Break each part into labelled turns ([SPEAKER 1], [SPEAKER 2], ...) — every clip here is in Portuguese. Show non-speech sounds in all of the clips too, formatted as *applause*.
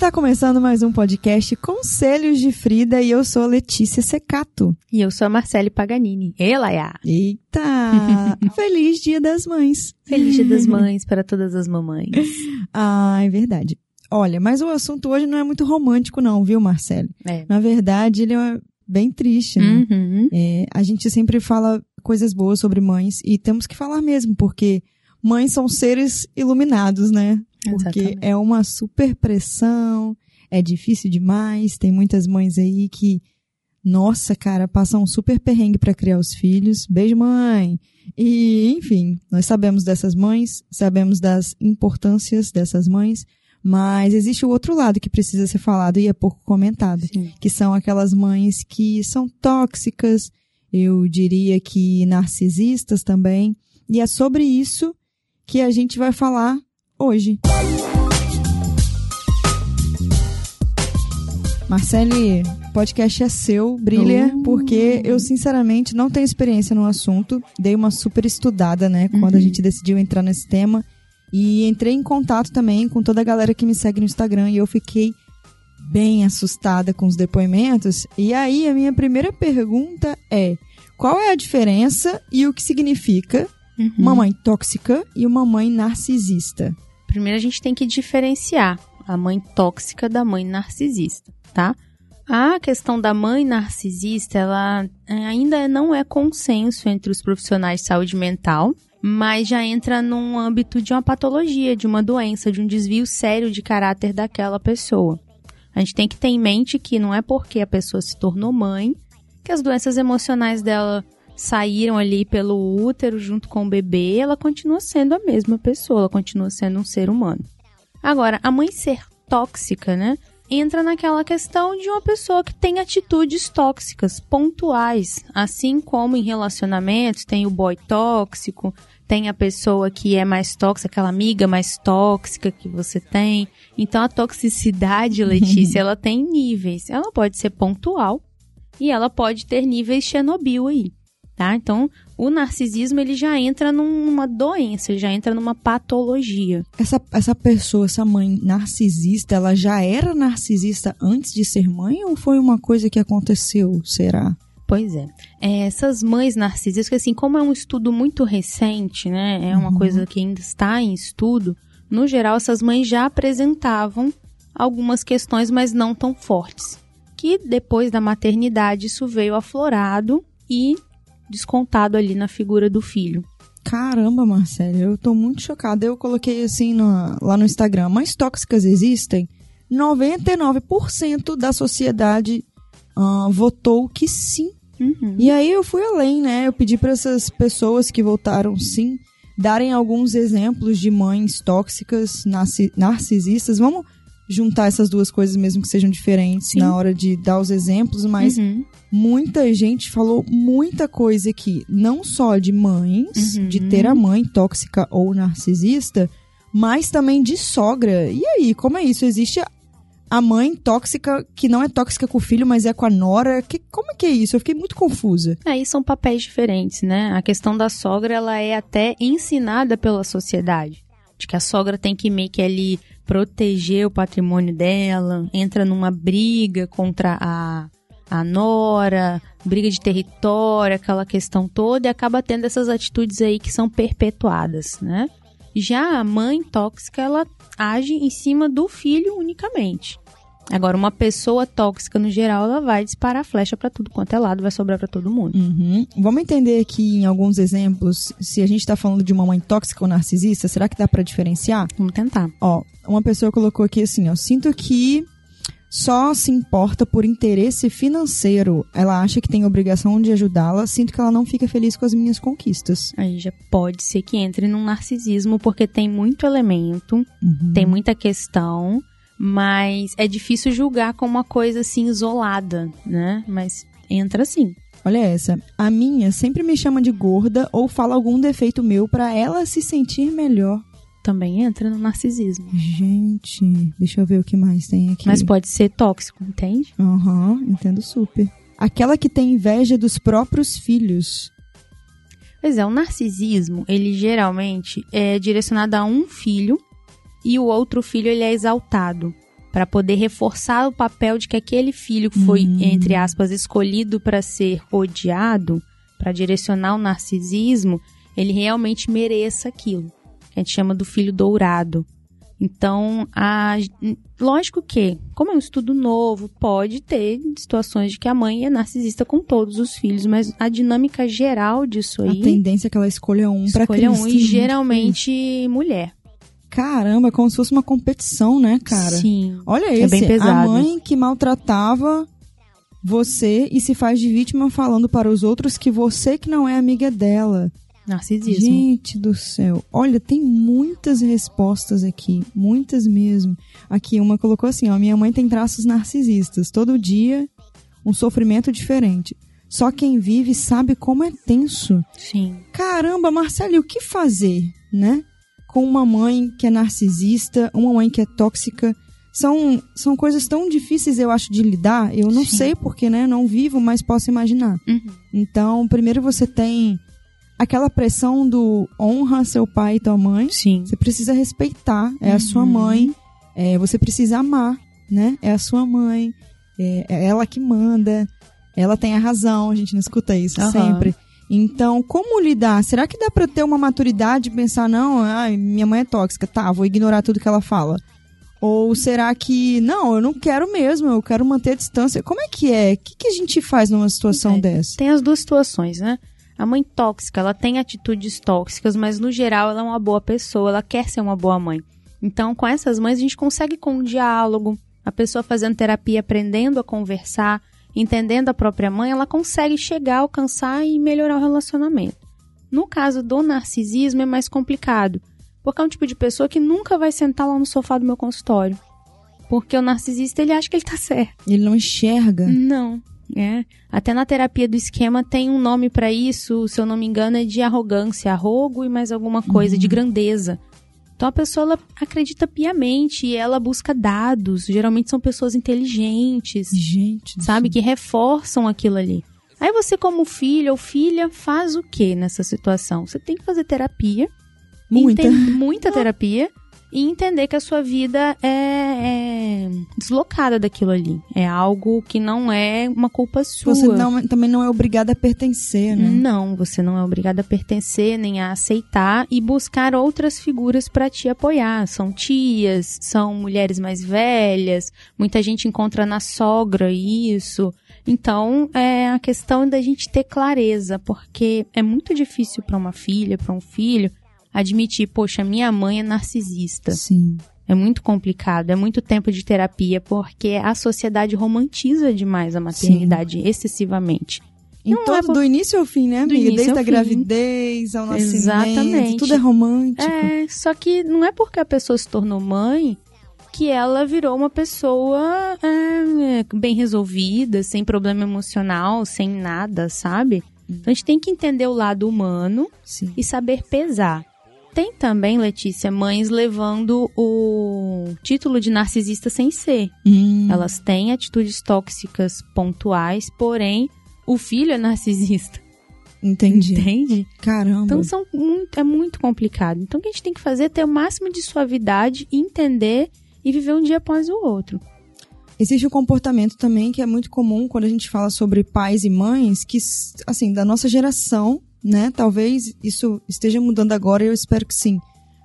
[SPEAKER 1] Está começando mais um podcast Conselhos de Frida e eu sou Letícia Secato.
[SPEAKER 2] E eu sou a Marcele Paganini. E Laia.
[SPEAKER 1] Eita! *laughs* Feliz Dia das Mães.
[SPEAKER 2] Feliz Dia das Mães para todas as mamães. *laughs*
[SPEAKER 1] Ah, é verdade. Olha, mas o assunto hoje não é muito romântico não, viu, Marcele?
[SPEAKER 2] É.
[SPEAKER 1] Na verdade, ele é bem triste, né?
[SPEAKER 2] Uhum.
[SPEAKER 1] É, a gente sempre fala coisas boas sobre mães e temos que falar mesmo, porque mães são seres iluminados, né? Porque
[SPEAKER 2] Exatamente.
[SPEAKER 1] é uma super pressão, é difícil demais. Tem muitas mães aí que, nossa, cara, passam um super perrengue para criar os filhos. Beijo, mãe! E, enfim, nós sabemos dessas mães, sabemos das importâncias dessas mães, mas existe o outro lado que precisa ser falado e é pouco comentado
[SPEAKER 2] Sim.
[SPEAKER 1] que são aquelas mães que são tóxicas, eu diria que narcisistas também. E é sobre isso que a gente vai falar hoje. Marcele, o podcast é seu, brilha,
[SPEAKER 2] Uh.
[SPEAKER 1] porque eu sinceramente não tenho experiência no assunto. Dei uma super estudada, né, quando a
[SPEAKER 2] Uhum.
[SPEAKER 1] gente decidiu entrar nesse tema. E entrei em contato também com toda a galera que me segue no Instagram e eu fiquei bem assustada com os depoimentos. E aí, a minha primeira pergunta é: qual é a diferença e o que significa
[SPEAKER 2] Uhum.
[SPEAKER 1] uma mãe tóxica e uma mãe narcisista?
[SPEAKER 2] Primeiro a gente tem que diferenciar a mãe tóxica da mãe narcisista, tá? A questão da mãe narcisista, ela é, ainda não é consenso entre os profissionais de saúde mental, mas já entra num âmbito de uma patologia, de uma doença, de um desvio sério de caráter daquela pessoa. A gente tem que ter em mente que não é porque a pessoa se tornou mãe que as doenças emocionais dela saíram ali pelo útero junto com o bebê, ela continua sendo a mesma pessoa, ela continua sendo um ser humano. Agora, a mãe ser tóxica, né? Entra naquela questão de uma pessoa que tem atitudes tóxicas, pontuais. Assim como em relacionamentos tem o boy tóxico, tem a pessoa que é mais tóxica, aquela amiga mais tóxica que você tem. Então a toxicidade, Letícia, *laughs* ela tem níveis. Ela pode ser pontual e ela pode ter níveis Chernobyl aí, tá? Então, o narcisismo ele já entra numa doença, já entra numa patologia.
[SPEAKER 1] Essa, essa pessoa, essa mãe narcisista, ela já era narcisista antes de ser mãe ou foi uma coisa que aconteceu, será?
[SPEAKER 2] Pois é. É, Essas mães narcisistas, assim, como é um estudo muito recente, né? É uma
[SPEAKER 1] Uhum.
[SPEAKER 2] coisa que ainda está em estudo. No geral, essas mães já apresentavam algumas questões, mas não tão fortes. Que depois da maternidade isso veio aflorado e descontado ali na figura do filho.
[SPEAKER 1] Caramba, Marcelo, eu tô muito chocada. Eu coloquei assim no- lá no Instagram, mães tóxicas existem? 99% da sociedade ah, votou que sim.
[SPEAKER 2] Uhum.
[SPEAKER 1] E aí eu fui além, né? Eu pedi para essas pessoas que votaram sim darem alguns exemplos de mães tóxicas, narci- narcisistas. Vamos juntar essas duas coisas mesmo que sejam diferentes
[SPEAKER 2] Sim.
[SPEAKER 1] na hora de dar os exemplos, mas
[SPEAKER 2] Uhum.
[SPEAKER 1] muita gente falou muita coisa aqui, não só de mães,
[SPEAKER 2] Uhum.
[SPEAKER 1] de ter a mãe tóxica ou narcisista, mas também de sogra. E aí, como é isso? Existe a- mãe tóxica que não é tóxica com o filho, mas é com a nora? Que, como é que é isso? Eu fiquei muito confusa.
[SPEAKER 2] Aí são papéis diferentes, né? A questão da sogra, ela é até ensinada pela sociedade. De que a sogra tem que meio que ali proteger o patrimônio dela, entra numa briga contra a, a nora, briga de território, aquela questão toda, e acaba tendo essas atitudes aí que são perpetuadas, né? Já a mãe tóxica, ela age em cima do filho unicamente. Agora, uma pessoa tóxica, no geral, ela vai disparar flecha pra tudo quanto é lado, vai sobrar pra todo mundo.
[SPEAKER 1] Uhum. Vamos entender aqui em alguns exemplos se a gente tá falando de uma mãe tóxica ou narcisista, será que dá pra diferenciar?
[SPEAKER 2] Vamos tentar.
[SPEAKER 1] Ó, uma pessoa colocou aqui assim, ó, sinto que só se importa por interesse financeiro. Ela acha que tem obrigação de ajudá-la, sinto que ela não fica feliz com as minhas conquistas.
[SPEAKER 2] Aí já pode ser que entre num narcisismo, porque tem muito elemento,
[SPEAKER 1] Uhum.
[SPEAKER 2] tem muita questão, mas é difícil julgar como uma coisa assim isolada, né? Mas entra sim.
[SPEAKER 1] Olha essa. A minha sempre me chama de gorda ou fala algum defeito meu pra ela se sentir melhor.
[SPEAKER 2] Também entra no narcisismo.
[SPEAKER 1] Gente, deixa eu ver o que mais tem aqui.
[SPEAKER 2] Mas pode ser tóxico, entende?
[SPEAKER 1] Aham, entendo super. Aquela que tem inveja dos próprios filhos.
[SPEAKER 2] Pois é, o narcisismo, ele geralmente é direcionado a um filho e o outro filho ele é exaltado. para poder reforçar o papel de que aquele filho que foi,
[SPEAKER 1] Hum.
[SPEAKER 2] entre aspas, escolhido para ser odiado, para direcionar o narcisismo, ele realmente mereça aquilo. Que a gente chama do filho dourado. Então, a, lógico que, como é um estudo novo, pode ter situações de que a mãe é narcisista com todos os filhos, mas a dinâmica geral disso
[SPEAKER 1] A
[SPEAKER 2] aí
[SPEAKER 1] tendência é que ela escolha um pra
[SPEAKER 2] escolha um e geralmente mulher.
[SPEAKER 1] Caramba, é como se fosse uma competição, né, cara?
[SPEAKER 2] Sim.
[SPEAKER 1] Olha
[SPEAKER 2] É
[SPEAKER 1] esse,
[SPEAKER 2] bem
[SPEAKER 1] a
[SPEAKER 2] pesado.
[SPEAKER 1] mãe que maltratava você e se faz de vítima falando para os outros que você que não é amiga dela.
[SPEAKER 2] Narcisismo.
[SPEAKER 1] Gente do céu. Olha, tem muitas respostas aqui, muitas mesmo. Aqui uma colocou assim, ó, minha mãe tem traços narcisistas, todo dia um sofrimento diferente. Só quem vive sabe como é tenso.
[SPEAKER 2] Sim.
[SPEAKER 1] Caramba, Marcelo, e o que fazer, né? Com uma mãe que é narcisista, uma mãe que é tóxica. São, são coisas tão difíceis, eu acho, de lidar. Eu não
[SPEAKER 2] Sim.
[SPEAKER 1] sei porque, né? Não vivo, mas posso imaginar.
[SPEAKER 2] Uhum.
[SPEAKER 1] Então, primeiro você tem aquela pressão do honra seu pai e tua mãe.
[SPEAKER 2] Sim.
[SPEAKER 1] Você precisa respeitar, é a sua
[SPEAKER 2] Uhum.
[SPEAKER 1] mãe. É, você precisa amar, né? É a sua mãe. É, é ela que manda. Ela tem a razão, a gente não escuta isso
[SPEAKER 2] Aham.
[SPEAKER 1] sempre. Então, como lidar? Será que dá pra ter uma maturidade e pensar, não, ai, minha mãe é tóxica, tá, vou ignorar tudo que ela fala? Ou será que, não, eu não quero mesmo, eu quero manter a distância? Como é que é? O que, que a gente faz numa situação
[SPEAKER 2] É.
[SPEAKER 1] dessa?
[SPEAKER 2] Tem as duas situações, né? A mãe tóxica, ela tem atitudes tóxicas, mas no geral ela é uma boa pessoa, ela quer ser uma boa mãe. Então, com essas mães, a gente consegue com um diálogo, a pessoa fazendo terapia, aprendendo a conversar, entendendo a própria mãe, ela consegue chegar, alcançar e melhorar o relacionamento. No caso do narcisismo é mais complicado, porque é um tipo de pessoa que nunca vai sentar lá no sofá do meu consultório. Porque o narcisista, ele acha que ele tá certo.
[SPEAKER 1] Ele não enxerga.
[SPEAKER 2] Não. É. Até na terapia do esquema tem um nome pra isso, se eu não me engano, é de arrogância, arrogo e mais alguma coisa, de grandeza. Então a pessoa ela acredita piamente e ela busca dados. Geralmente são pessoas inteligentes,
[SPEAKER 1] Gente,
[SPEAKER 2] sabe,
[SPEAKER 1] céu.
[SPEAKER 2] que reforçam aquilo ali. Aí você, como filho ou filha, faz o que nessa situação? Você tem que fazer terapia.
[SPEAKER 1] Muita.
[SPEAKER 2] muita terapia. E entender que a sua vida é, é deslocada daquilo ali. É algo que não é uma culpa sua.
[SPEAKER 1] Você não- também não é obrigada a pertencer, né?
[SPEAKER 2] Não, você não é obrigado a pertencer nem a aceitar e buscar outras figuras para te apoiar. São tias, são mulheres mais velhas, muita gente encontra na sogra isso. Então, é a questão da gente ter clareza, porque é muito difícil para uma filha, para um filho, admitir, poxa, minha mãe é narcisista.
[SPEAKER 1] Sim.
[SPEAKER 2] É muito complicado, é muito tempo de terapia, porque a sociedade romantiza demais a maternidade excessivamente.
[SPEAKER 1] Em
[SPEAKER 2] Não
[SPEAKER 1] todo,
[SPEAKER 2] é por-
[SPEAKER 1] do início ao fim, né,
[SPEAKER 2] Do
[SPEAKER 1] amiga?
[SPEAKER 2] início
[SPEAKER 1] Desde a gravidez ao nascimento.
[SPEAKER 2] Exatamente.
[SPEAKER 1] Tudo é romântico.
[SPEAKER 2] É, só que não é porque a pessoa se tornou mãe que ela virou uma pessoa é, bem resolvida, sem problema emocional, sem nada, sabe? Então a gente tem que entender o lado humano
[SPEAKER 1] Sim.
[SPEAKER 2] e saber pesar. Tem também, Letícia, mães levando o título de narcisista sem ser.
[SPEAKER 1] Hum,
[SPEAKER 2] Elas têm atitudes tóxicas pontuais, porém o filho é narcisista.
[SPEAKER 1] entendi.
[SPEAKER 2] Entende?
[SPEAKER 1] Caramba.
[SPEAKER 2] Então são muito, é muito complicado. Então o que a gente tem que fazer é ter o máximo de suavidade, entender e viver um dia após o outro.
[SPEAKER 1] Existe um comportamento também que é muito comum quando a gente fala sobre pais e mães, que, assim, da nossa geração, né? Talvez isso esteja mudando agora, eu espero que sim.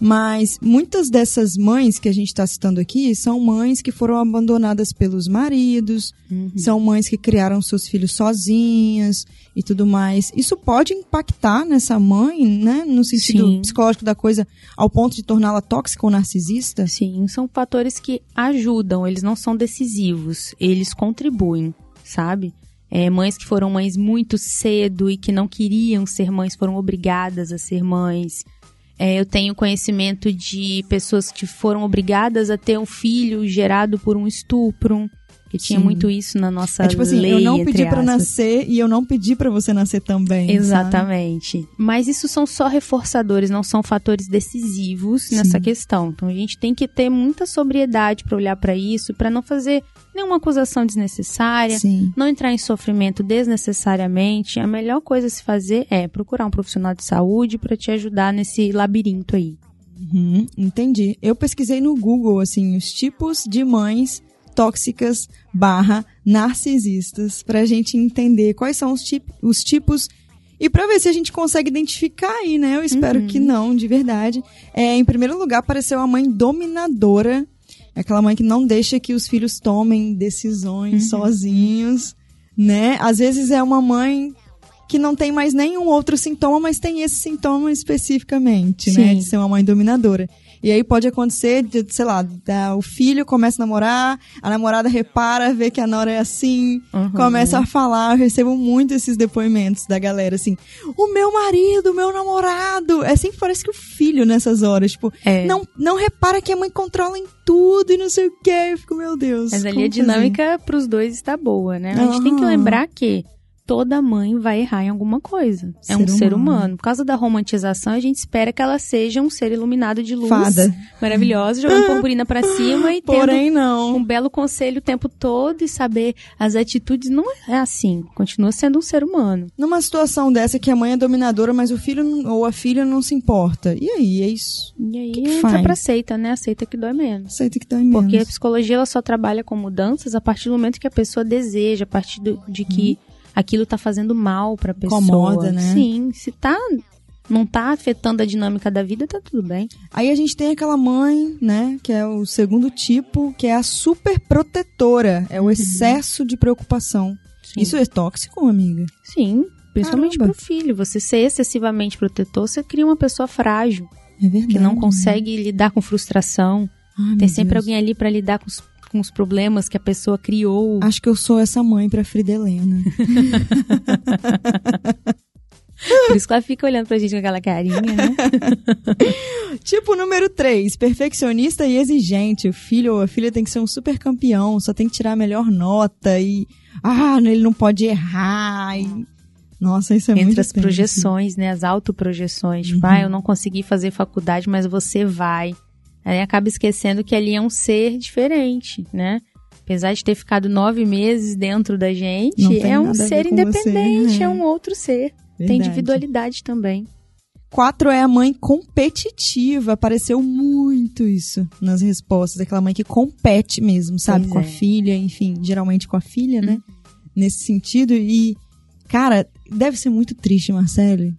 [SPEAKER 1] Mas muitas dessas mães que a gente está citando aqui são mães que foram abandonadas pelos maridos, são mães que criaram seus filhos sozinhas e tudo mais. Isso pode impactar nessa mãe, né? No sentido
[SPEAKER 2] Sim.
[SPEAKER 1] psicológico da coisa, ao ponto de torná-la tóxica ou narcisista?
[SPEAKER 2] Sim, são fatores que ajudam, eles não são decisivos, eles contribuem, sabe? É, mães que foram mães muito cedo e que não queriam ser mães, foram obrigadas a ser mães. É, eu tenho conhecimento de pessoas que foram obrigadas a ter um filho gerado por um estupro, que tinha
[SPEAKER 1] Sim.
[SPEAKER 2] muito isso na nossa
[SPEAKER 1] É tipo assim,
[SPEAKER 2] lei,
[SPEAKER 1] eu não pedi pra
[SPEAKER 2] aspas.
[SPEAKER 1] nascer e eu não pedi pra você nascer também. sabe?
[SPEAKER 2] Exatamente. Mas isso são só reforçadores, não são fatores decisivos nessa
[SPEAKER 1] Sim.
[SPEAKER 2] questão. Então a gente tem que ter muita sobriedade para olhar para isso, para não fazer nenhuma acusação desnecessária,
[SPEAKER 1] Sim.
[SPEAKER 2] não entrar em sofrimento desnecessariamente. A melhor coisa a se fazer é procurar um profissional de saúde para te ajudar nesse labirinto aí.
[SPEAKER 1] Uhum, entendi. Eu pesquisei no Google, assim, os tipos de mães tóxicas barra narcisistas pra gente entender quais são os, tip os tipos e pra ver se a gente consegue identificar aí, né? Eu espero
[SPEAKER 2] Uhum.
[SPEAKER 1] que não, de verdade. É, em primeiro lugar, apareceu a mãe dominadora. Aquela mãe que não deixa que os filhos tomem decisões
[SPEAKER 2] Uhum.
[SPEAKER 1] sozinhos, né? Às vezes é uma mãe que não tem mais nenhum outro sintoma, mas tem esse sintoma especificamente, né?
[SPEAKER 2] Sim.
[SPEAKER 1] De ser uma mãe dominadora. E aí pode acontecer, de, sei lá, da- o filho começa a namorar, a namorada repara, vê que a nora é assim,
[SPEAKER 2] Uhum.
[SPEAKER 1] começa a falar. Eu recebo muito esses depoimentos da galera, assim, o meu marido, o meu namorado. É sempre parece que o filho nessas horas, tipo,
[SPEAKER 2] É.
[SPEAKER 1] não, não repara que a mãe controla em tudo e não sei o que. Eu fico, meu Deus.
[SPEAKER 2] Mas ali a dinâmica pros dois está boa, né? A gente tem que lembrar que toda mãe vai errar em alguma coisa. é um
[SPEAKER 1] Ser
[SPEAKER 2] ser
[SPEAKER 1] humano.
[SPEAKER 2] humano. Por causa da romantização, a gente espera que ela seja um ser iluminado de luz.
[SPEAKER 1] Fada.
[SPEAKER 2] Maravilhosa, jogando purpurina pra cima e tendo
[SPEAKER 1] Porém, não.
[SPEAKER 2] um belo conselho o tempo todo e saber as atitudes. Não é assim. Continua sendo um ser humano.
[SPEAKER 1] Numa situação dessa que a mãe é dominadora, mas o filho ou a filha não se importa. E aí, é isso.
[SPEAKER 2] E aí
[SPEAKER 1] Que que
[SPEAKER 2] entra
[SPEAKER 1] faz?
[SPEAKER 2] pra seita, né? Aceita que dói menos.
[SPEAKER 1] Aceita que dói menos.
[SPEAKER 2] Porque a psicologia ela só trabalha com mudanças a partir do momento que a pessoa deseja, a partir do- de que aquilo tá fazendo mal pra pessoa.
[SPEAKER 1] Incomoda, né?
[SPEAKER 2] Sim, se tá não tá afetando a dinâmica da vida, tá tudo bem.
[SPEAKER 1] Aí a gente tem aquela mãe, né, que é o segundo tipo, que é a super protetora, é o excesso de preocupação.
[SPEAKER 2] Uhum. Sim.
[SPEAKER 1] Isso é tóxico, amiga?
[SPEAKER 2] Sim, principalmente
[SPEAKER 1] Caramba.
[SPEAKER 2] pro filho. Você ser excessivamente protetor, você cria uma pessoa frágil,
[SPEAKER 1] É verdade.
[SPEAKER 2] que não consegue lidar com frustração.
[SPEAKER 1] Ai,
[SPEAKER 2] Tem sempre
[SPEAKER 1] Deus.
[SPEAKER 2] alguém ali pra lidar com os, com os problemas que a pessoa criou.
[SPEAKER 1] Acho que eu sou essa mãe pra Frida Helena. *laughs*
[SPEAKER 2] Por isso que ela fica olhando pra gente com aquela carinha, né? *laughs*
[SPEAKER 1] tipo número 3, perfeccionista e exigente. O filho ou a filha tem que ser um super campeão, só tem que tirar a melhor nota e ah, ele não pode errar. e- Nossa, isso é muito
[SPEAKER 2] Entre as projeções, né? As autoprojeções. Tipo,
[SPEAKER 1] Uhum.
[SPEAKER 2] ah, eu não consegui fazer faculdade, mas você vai. Aí acaba esquecendo que ali é um ser diferente, né? Apesar de ter ficado nove meses dentro da gente,
[SPEAKER 1] tem
[SPEAKER 2] é um
[SPEAKER 1] a
[SPEAKER 2] ser
[SPEAKER 1] com você,
[SPEAKER 2] independente,
[SPEAKER 1] né?
[SPEAKER 2] é um outro ser. Tem
[SPEAKER 1] Verdade.
[SPEAKER 2] individualidade também.
[SPEAKER 1] Quatro é a mãe competitiva. Apareceu muito isso nas respostas. Aquela mãe que compete mesmo, sabe?
[SPEAKER 2] Pois
[SPEAKER 1] com a
[SPEAKER 2] é. Uhum.
[SPEAKER 1] filha, enfim, geralmente com a filha, né? Nesse sentido. E, cara, deve ser muito triste, Marcele.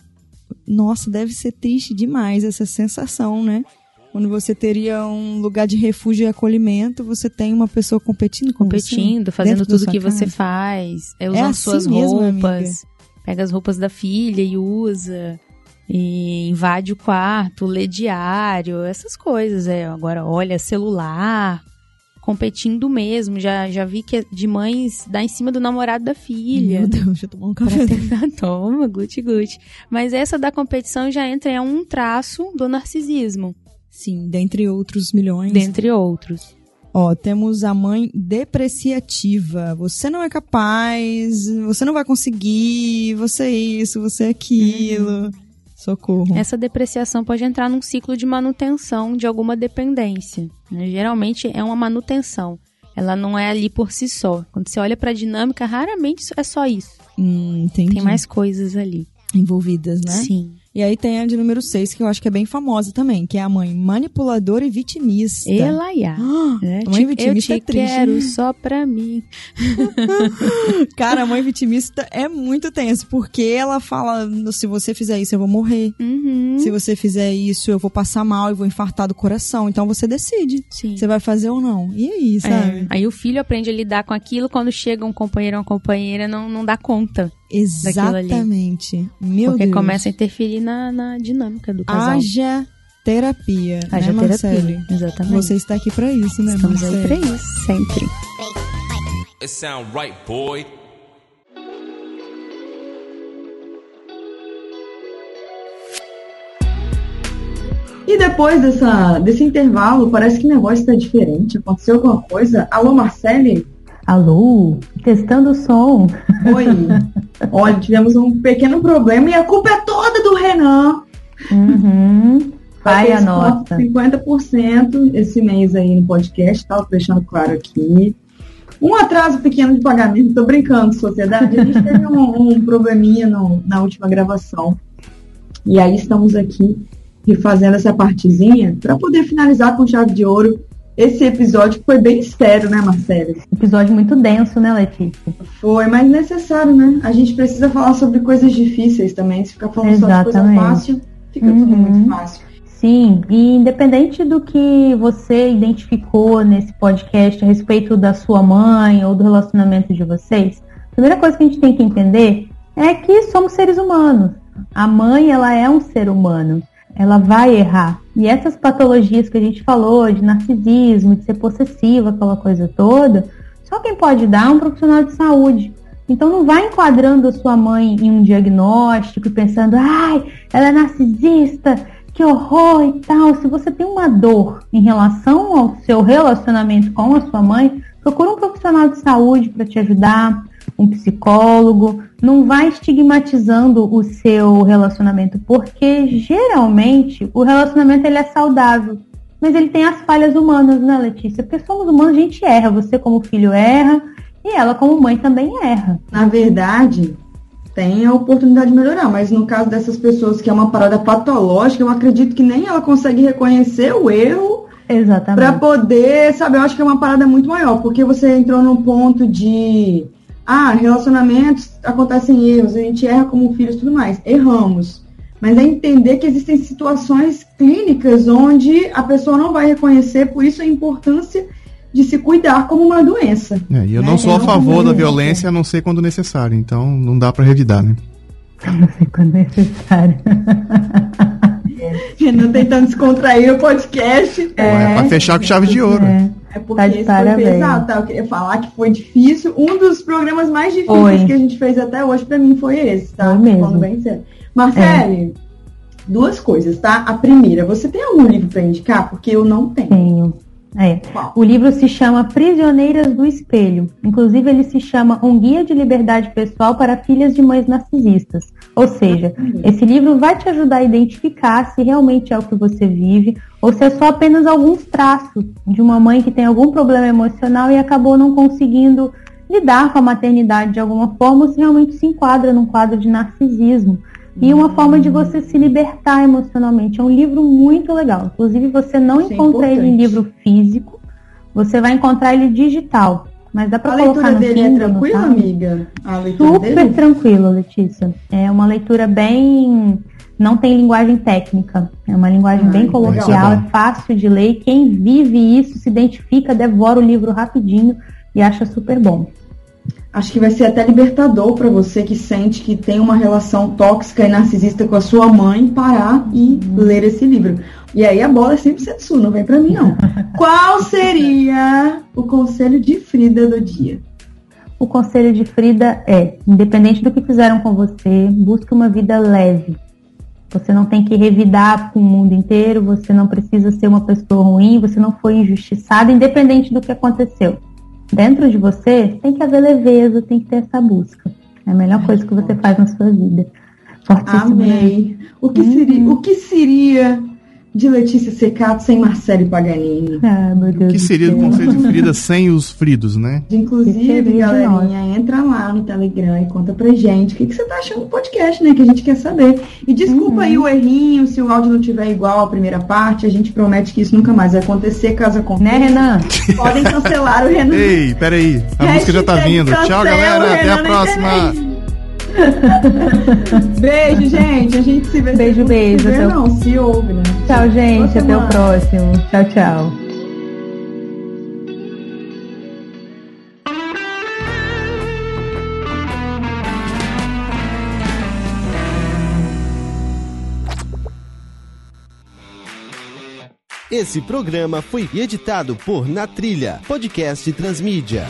[SPEAKER 1] Nossa, deve ser triste demais essa sensação, né? Quando você teria um lugar de refúgio e acolhimento, você tem uma pessoa competindo com você.
[SPEAKER 2] Competindo, fazendo
[SPEAKER 1] dentro da
[SPEAKER 2] tudo que você
[SPEAKER 1] casa.
[SPEAKER 2] faz. É usando
[SPEAKER 1] assim
[SPEAKER 2] suas
[SPEAKER 1] mesmo,
[SPEAKER 2] roupas. Pega as roupas da filha e usa. E invade o quarto, lê diário, essas coisas. É. Agora, olha, celular. Competindo mesmo. Já, já vi que é de mães dá em cima do namorado da filha.
[SPEAKER 1] Meu Deus, deixa eu tomar um café.
[SPEAKER 2] tentar, *laughs* toma, guti guti. Mas essa da competição já entra em um traço do narcisismo,
[SPEAKER 1] Sim, dentre outros milhões.
[SPEAKER 2] dentre outros.
[SPEAKER 1] Ó, temos a mãe depreciativa. Você não é capaz, você não vai conseguir, você é isso, você é aquilo. Socorro.
[SPEAKER 2] Essa depreciação pode entrar num ciclo de manutenção de alguma dependência. né? Geralmente é uma manutenção. Ela não é ali por si só. Quando você olha pra dinâmica, raramente é só isso.
[SPEAKER 1] Hum, entendi.
[SPEAKER 2] Tem mais coisas ali.
[SPEAKER 1] envolvidas, né?
[SPEAKER 2] Sim.
[SPEAKER 1] E aí tem a de número 6, que eu acho que é bem famosa também, que é a mãe manipuladora e vitimista.
[SPEAKER 2] Ela ia.
[SPEAKER 1] Ah, a *gasps* mãe
[SPEAKER 2] Te- eu
[SPEAKER 1] vitimista
[SPEAKER 2] te
[SPEAKER 1] é triste.
[SPEAKER 2] quero só pra mim. *laughs*
[SPEAKER 1] Cara, a mãe vitimista é muito tenso, porque ela fala, se você fizer isso, eu vou morrer.
[SPEAKER 2] Uhum.
[SPEAKER 1] Se você fizer isso, eu vou passar mal e vou infartar do coração. Então você decide.
[SPEAKER 2] Sim.
[SPEAKER 1] Você vai fazer ou não. E aí, sabe?
[SPEAKER 2] É. Aí o filho aprende a lidar com aquilo, quando chega um companheiro ou uma companheira, não, não dá conta.
[SPEAKER 1] Exatamente. Meu
[SPEAKER 2] porque
[SPEAKER 1] Deus.
[SPEAKER 2] começa a interferir na, na dinâmica do casal.
[SPEAKER 1] Haja terapia.
[SPEAKER 2] Haja
[SPEAKER 1] né,
[SPEAKER 2] terapia.
[SPEAKER 1] Marcele?
[SPEAKER 2] Exatamente.
[SPEAKER 1] Você está aqui pra isso, né,
[SPEAKER 2] Estamos aí
[SPEAKER 1] Marcele?
[SPEAKER 2] pra isso, sempre.
[SPEAKER 3] It sound right, boy.
[SPEAKER 4] E depois dessa, desse intervalo, parece que o negócio está diferente. Aconteceu alguma coisa? Alô, Marcele?
[SPEAKER 5] Alô, testando o som.
[SPEAKER 4] Oi. Olha, tivemos um pequeno problema e a culpa é toda do Renan.
[SPEAKER 5] Uhum. Vai a nossa.
[SPEAKER 4] 50% esse mês aí no podcast, tá? Deixando claro aqui. Um atraso pequeno de pagamento, tô brincando, sociedade. A gente teve um, um probleminha no- na última gravação. E aí estamos aqui
[SPEAKER 1] refazendo essa partezinha para poder finalizar com chave de ouro esse episódio foi bem sério, né, Marcela?
[SPEAKER 2] Episódio muito denso, né, Letícia?
[SPEAKER 1] Foi, mas necessário, né? A gente precisa falar sobre coisas difíceis também. Se ficar falando
[SPEAKER 2] Exatamente.
[SPEAKER 1] só de coisa fácil, fica tudo
[SPEAKER 2] Uhum.
[SPEAKER 1] muito fácil.
[SPEAKER 2] Sim, e independente do que você identificou nesse podcast a respeito da sua mãe ou do relacionamento de vocês, a primeira coisa que a gente tem que entender é que somos seres humanos. A mãe, ela é um ser humano. Ela vai errar. E essas patologias que a gente falou, de narcisismo, de ser possessiva, aquela coisa toda, só quem pode dar é um profissional de saúde. Então não vai enquadrando a sua mãe em um diagnóstico e pensando, ai, ela é narcisista, que horror e tal. Se você tem uma dor em relação ao seu relacionamento com a sua mãe, procura um profissional de saúde para te ajudar, um psicólogo. Não vai estigmatizando o seu relacionamento, porque geralmente o relacionamento ele é saudável. Mas ele tem as falhas humanas, né, Letícia? Porque somos humanos, a gente erra. Você, como filho, erra. E ela, como mãe, também erra.
[SPEAKER 1] Na verdade, tem a oportunidade de melhorar, mas no caso dessas pessoas que é uma parada patológica, eu acredito que nem ela consegue reconhecer o erro
[SPEAKER 2] Exatamente.
[SPEAKER 1] Pra poder, sabe, eu acho que é uma parada muito maior, porque você entrou num ponto de ah, relacionamentos acontecem erros, a gente erra como filhos e tudo mais. Erramos. Mas é entender que existem situações clínicas onde a pessoa não vai reconhecer, por isso a importância de se cuidar como uma doença.
[SPEAKER 6] É, e eu
[SPEAKER 1] Né?
[SPEAKER 6] não sou a favor da violência, a não ser quando necessário. Então não dá pra revidar, né?
[SPEAKER 2] Não sei quando é necessário. *laughs*
[SPEAKER 1] Renan tentando descontrair o podcast.
[SPEAKER 6] É, pra fechar com chave de ouro.
[SPEAKER 2] É.
[SPEAKER 1] É porque
[SPEAKER 2] Tá de parabéns.
[SPEAKER 1] foi pesado, tá? Eu queria falar que foi difícil. Um dos programas mais difíceis que a gente fez até hoje pra mim foi esse, tá?
[SPEAKER 2] Foi mesmo.
[SPEAKER 1] Falando bem sério. Marcele, duas coisas, tá? A primeira, você tem algum livro pra indicar? Porque eu não tenho.
[SPEAKER 2] Tenho. É. O livro se chama Prisioneiras do Espelho. Inclusive, ele se chama Um Guia de Liberdade Pessoal para Filhas de Mães Narcisistas. Ou seja, esse livro vai te ajudar a identificar se realmente é o que você vive ou se é só apenas alguns traços de uma mãe que tem algum problema emocional e acabou não conseguindo lidar com a maternidade de alguma forma ou se realmente se enquadra num quadro de narcisismo. E uma forma de você se libertar emocionalmente. É um livro muito legal. Inclusive, você não
[SPEAKER 1] Isso é
[SPEAKER 2] encontra ele em livro físico, você vai encontrar ele digital. Mas dá
[SPEAKER 1] A
[SPEAKER 2] para colocar no
[SPEAKER 1] dele é
[SPEAKER 2] Kindle, no
[SPEAKER 1] tranquila, amiga?
[SPEAKER 2] Super
[SPEAKER 1] dele?
[SPEAKER 2] tranquila, Letícia. É uma leitura bem. Não tem linguagem técnica. É uma linguagem
[SPEAKER 1] Ah,
[SPEAKER 2] bem
[SPEAKER 1] legal.
[SPEAKER 2] coloquial,
[SPEAKER 6] Isso é
[SPEAKER 2] é fácil de ler. Quem vive isso se identifica, devora o livro rapidinho e acha super bom.
[SPEAKER 1] Acho que vai ser até libertador pra você que sente que tem uma relação tóxica e narcisista com a sua mãe parar e
[SPEAKER 2] Uhum.
[SPEAKER 1] ler esse livro. E aí a bola é sempre sua, não vem pra mim não. *laughs* Qual seria o conselho de Frida do dia?
[SPEAKER 2] O conselho de Frida é: independente do que fizeram com você, busque uma vida leve. Você não tem que revidar com o mundo inteiro, você não precisa ser uma pessoa ruim, você não foi injustiçada, independente do que aconteceu. Dentro de você tem que haver leveza, tem que ter essa busca. É a melhor coisa que você faz na sua vida. Fortíssimo, né?
[SPEAKER 1] Amei. O que, seria, o que seria de Letícia Secato sem Marcelo Paganini?
[SPEAKER 2] Ah, meu Deus
[SPEAKER 6] O que seria do conceito de Frida *laughs* sem os fridos, né?
[SPEAKER 1] Inclusive, galerinha, entra lá no Telegram e conta pra gente o que, que você tá achando do podcast, né? Que a gente quer saber. E desculpa
[SPEAKER 2] Uhum.
[SPEAKER 1] aí o errinho, se o áudio não tiver igual à primeira parte, a gente promete que isso nunca mais vai acontecer. Caso aconteça,
[SPEAKER 2] Né, Renan? *laughs*
[SPEAKER 1] podem cancelar o Renan.
[SPEAKER 6] Ei, peraí, a música já tá vindo. Tchau,
[SPEAKER 1] cancela
[SPEAKER 6] galera,
[SPEAKER 1] o
[SPEAKER 6] até a
[SPEAKER 1] na
[SPEAKER 6] próxima. *laughs* *laughs*
[SPEAKER 1] Beijo, gente. A gente se vê.
[SPEAKER 2] Beijo, beijo,
[SPEAKER 1] Se vê,
[SPEAKER 2] até o-
[SPEAKER 1] não, se ouve, né?
[SPEAKER 2] Tchau, gente. Até o próximo. Tchau, tchau.
[SPEAKER 7] Esse programa foi editado por Na Trilha, podcast Transmídia.